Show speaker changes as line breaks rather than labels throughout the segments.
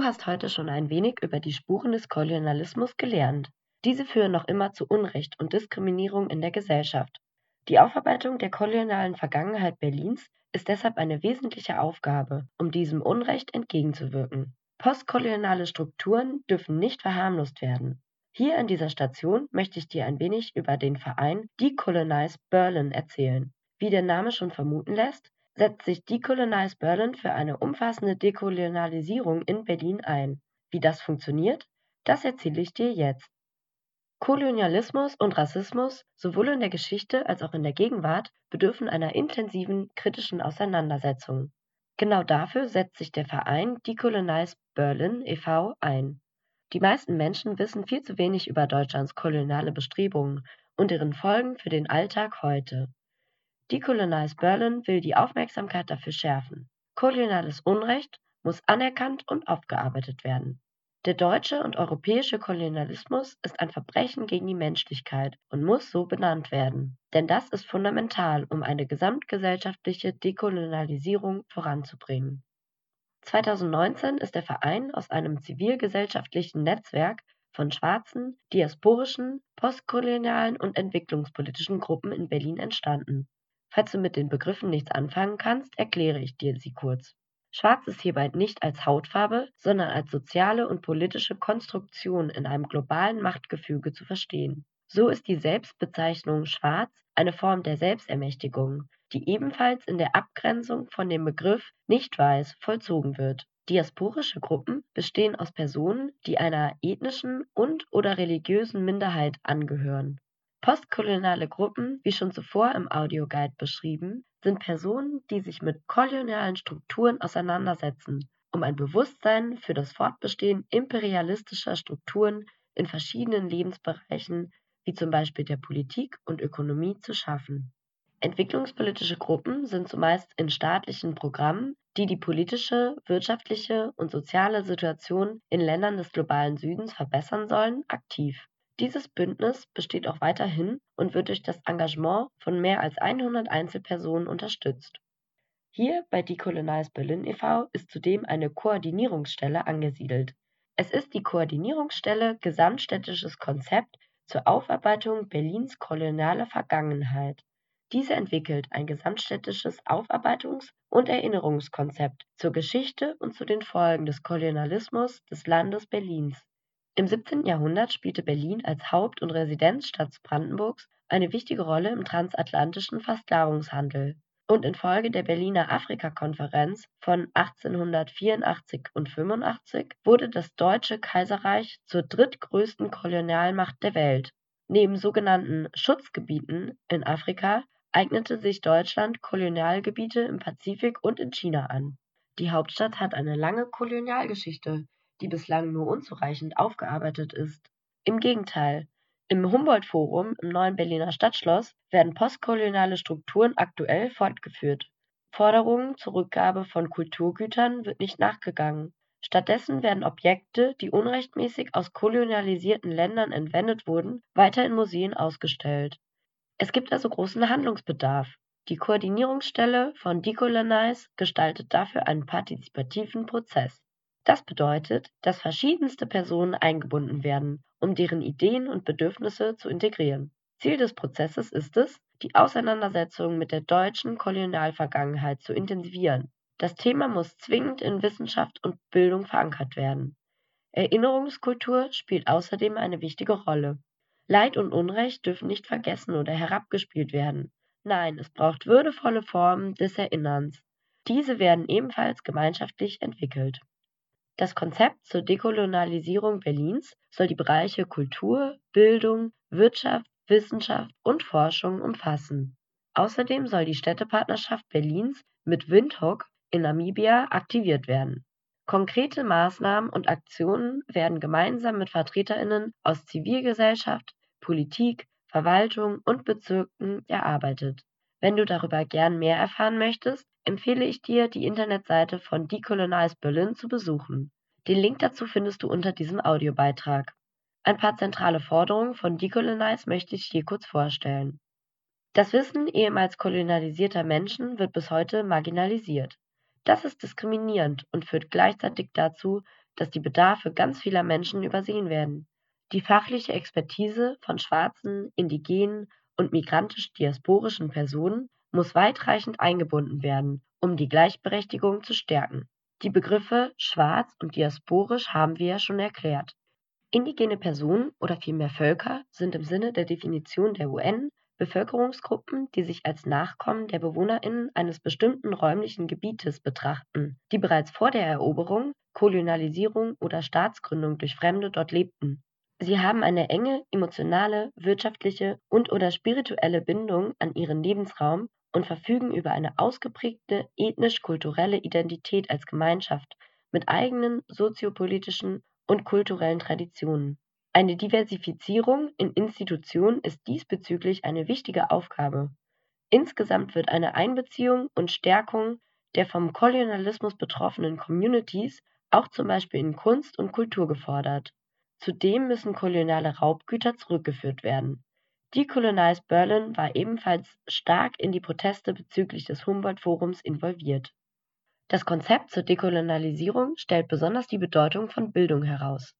Du hast heute schon ein wenig über die Spuren des Kolonialismus gelernt. Diese führen noch immer zu Unrecht und Diskriminierung in der Gesellschaft. Die Aufarbeitung der kolonialen Vergangenheit Berlins ist deshalb eine wesentliche Aufgabe, um diesem Unrecht entgegenzuwirken. Postkoloniale Strukturen dürfen nicht verharmlost werden. Hier an dieser Station möchte ich dir ein wenig über den Verein Decolonize Berlin erzählen. Wie der Name schon vermuten lässt, setzt sich Decolonize Berlin für eine umfassende Dekolonialisierung in Berlin ein. Wie das funktioniert, das erzähle ich dir jetzt. Kolonialismus und Rassismus, sowohl in der Geschichte als auch in der Gegenwart, bedürfen einer intensiven kritischen Auseinandersetzung. Genau dafür setzt sich der Verein Decolonize Berlin e.V. ein. Die meisten Menschen wissen viel zu wenig über Deutschlands koloniale Bestrebungen und deren Folgen für den Alltag heute. Decolonize Berlin will die Aufmerksamkeit dafür schärfen. Koloniales Unrecht muss anerkannt und aufgearbeitet werden. Der deutsche und europäische Kolonialismus ist ein Verbrechen gegen die Menschlichkeit und muss so benannt werden. Denn das ist fundamental, um eine gesamtgesellschaftliche Dekolonialisierung voranzubringen. 2019 ist der Verein aus einem zivilgesellschaftlichen Netzwerk von schwarzen, diasporischen, postkolonialen und entwicklungspolitischen Gruppen in Berlin entstanden. Falls du mit den Begriffen nichts anfangen kannst, erkläre ich dir sie kurz. Schwarz ist hierbei nicht als Hautfarbe, sondern als soziale und politische Konstruktion in einem globalen Machtgefüge zu verstehen. So ist die Selbstbezeichnung Schwarz eine Form der Selbstermächtigung, die ebenfalls in der Abgrenzung von dem Begriff nicht weiß vollzogen wird. Diasporische Gruppen bestehen aus Personen, die einer ethnischen und/oder religiösen Minderheit angehören. Postkoloniale Gruppen, wie schon zuvor im Audioguide beschrieben, sind Personen, die sich mit kolonialen Strukturen auseinandersetzen, um ein Bewusstsein für das Fortbestehen imperialistischer Strukturen in verschiedenen Lebensbereichen wie zum Beispiel der Politik und Ökonomie zu schaffen. Entwicklungspolitische Gruppen sind zumeist in staatlichen Programmen, die die politische, wirtschaftliche und soziale Situation in Ländern des globalen Südens verbessern sollen, aktiv. Dieses Bündnis besteht auch weiterhin und wird durch das Engagement von mehr als 100 Einzelpersonen unterstützt. Hier bei Decolonize Berlin e.V. ist zudem eine Koordinierungsstelle angesiedelt. Es ist die Koordinierungsstelle Gesamtstädtisches Konzept zur Aufarbeitung Berlins kolonialer Vergangenheit. Diese entwickelt ein gesamtstädtisches Aufarbeitungs- und Erinnerungskonzept zur Geschichte und zu den Folgen des Kolonialismus des Landes Berlins. Im 17. Jahrhundert spielte Berlin als Haupt und Residenzstadt Brandenburgs eine wichtige Rolle im transatlantischen Versklavungshandel, und infolge der Berliner Afrikakonferenz von 1884 und 85 wurde das Deutsche Kaiserreich zur drittgrößten Kolonialmacht der Welt. Neben sogenannten Schutzgebieten in Afrika eignete sich Deutschland Kolonialgebiete im Pazifik und in China an. Die Hauptstadt hat eine lange Kolonialgeschichte die bislang nur unzureichend aufgearbeitet ist. Im Gegenteil, im Humboldt-Forum im neuen Berliner Stadtschloss werden postkoloniale Strukturen aktuell fortgeführt. Forderungen zur Rückgabe von Kulturgütern wird nicht nachgegangen. Stattdessen werden Objekte, die unrechtmäßig aus kolonialisierten Ländern entwendet wurden, weiter in Museen ausgestellt. Es gibt also großen Handlungsbedarf. Die Koordinierungsstelle von Decolonize gestaltet dafür einen partizipativen Prozess. Das bedeutet, dass verschiedenste Personen eingebunden werden, um deren Ideen und Bedürfnisse zu integrieren. Ziel des Prozesses ist es, die Auseinandersetzung mit der deutschen Kolonialvergangenheit zu intensivieren. Das Thema muss zwingend in Wissenschaft und Bildung verankert werden. Erinnerungskultur spielt außerdem eine wichtige Rolle. Leid und Unrecht dürfen nicht vergessen oder herabgespielt werden. Nein, es braucht würdevolle Formen des Erinnerns. Diese werden ebenfalls gemeinschaftlich entwickelt. Das Konzept zur Dekolonialisierung Berlins soll die Bereiche Kultur, Bildung, Wirtschaft, Wissenschaft und Forschung umfassen. Außerdem soll die Städtepartnerschaft Berlins mit Windhoek in Namibia aktiviert werden. Konkrete Maßnahmen und Aktionen werden gemeinsam mit Vertreterinnen aus Zivilgesellschaft, Politik, Verwaltung und Bezirken erarbeitet. Wenn du darüber gern mehr erfahren möchtest, empfehle ich dir, die Internetseite von Decolonize Berlin zu besuchen. Den Link dazu findest du unter diesem Audiobeitrag. Ein paar zentrale Forderungen von Decolonize möchte ich hier kurz vorstellen. Das Wissen ehemals kolonialisierter Menschen wird bis heute marginalisiert. Das ist diskriminierend und führt gleichzeitig dazu, dass die Bedarfe ganz vieler Menschen übersehen werden. Die fachliche Expertise von schwarzen, indigenen und migrantisch-diasporischen Personen muss weitreichend eingebunden werden, um die Gleichberechtigung zu stärken. Die Begriffe schwarz und diasporisch haben wir ja schon erklärt. Indigene Personen oder vielmehr Völker sind im Sinne der Definition der UN Bevölkerungsgruppen, die sich als Nachkommen der BewohnerInnen eines bestimmten räumlichen Gebietes betrachten, die bereits vor der Eroberung, Kolonialisierung oder Staatsgründung durch Fremde dort lebten. Sie haben eine enge emotionale, wirtschaftliche und/oder spirituelle Bindung an ihren Lebensraum und verfügen über eine ausgeprägte ethnisch-kulturelle Identität als Gemeinschaft mit eigenen soziopolitischen und kulturellen Traditionen. Eine Diversifizierung in Institutionen ist diesbezüglich eine wichtige Aufgabe. Insgesamt wird eine Einbeziehung und Stärkung der vom Kolonialismus betroffenen Communities auch zum Beispiel in Kunst und Kultur gefordert. Zudem müssen koloniale Raubgüter zurückgeführt werden. Decolonize Berlin war ebenfalls stark in die Proteste bezüglich des Humboldt-Forums involviert. Das Konzept zur Dekolonialisierung stellt besonders die Bedeutung von Bildung heraus.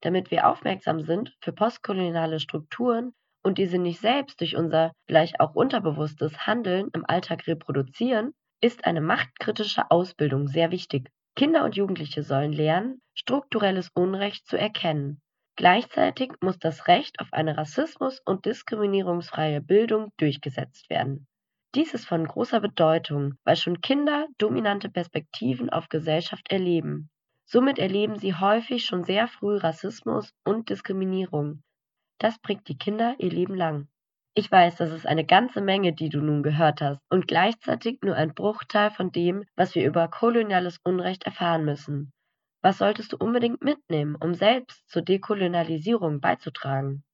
Damit wir aufmerksam sind für postkoloniale Strukturen und diese nicht selbst durch unser vielleicht auch unterbewusstes Handeln im Alltag reproduzieren, ist eine machtkritische Ausbildung sehr wichtig. Kinder und Jugendliche sollen lernen, strukturelles Unrecht zu erkennen. Gleichzeitig muss das Recht auf eine rassismus- und diskriminierungsfreie Bildung durchgesetzt werden. Dies ist von großer Bedeutung, weil schon Kinder dominante Perspektiven auf Gesellschaft erleben. Somit erleben sie häufig schon sehr früh Rassismus und Diskriminierung. Das prägt die Kinder ihr Leben lang. Ich weiß, das ist eine ganze Menge, die du nun gehört hast, und gleichzeitig nur ein Bruchteil von dem, was wir über koloniales Unrecht erfahren müssen. Was solltest du unbedingt mitnehmen, um selbst zur Dekolonialisierung beizutragen?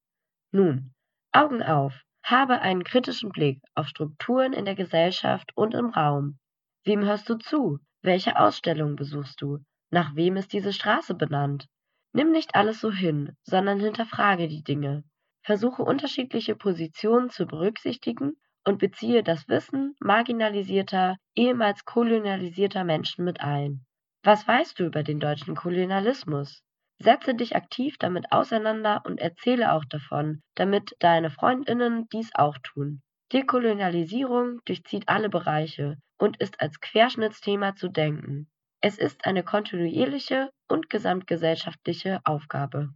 Nun, Augen auf, habe einen kritischen Blick auf Strukturen in der Gesellschaft und im Raum. Wem hörst du zu? Welche Ausstellungen besuchst du? Nach wem ist diese Straße benannt? Nimm nicht alles so hin, sondern hinterfrage die Dinge. Versuche unterschiedliche Positionen zu berücksichtigen und beziehe das Wissen marginalisierter, ehemals kolonialisierter Menschen mit ein. Was weißt du über den deutschen Kolonialismus? Setze dich aktiv damit auseinander und erzähle auch davon, damit deine Freundinnen dies auch tun. Dekolonialisierung durchzieht alle Bereiche und ist als Querschnittsthema zu denken. Es ist eine kontinuierliche und gesamtgesellschaftliche Aufgabe.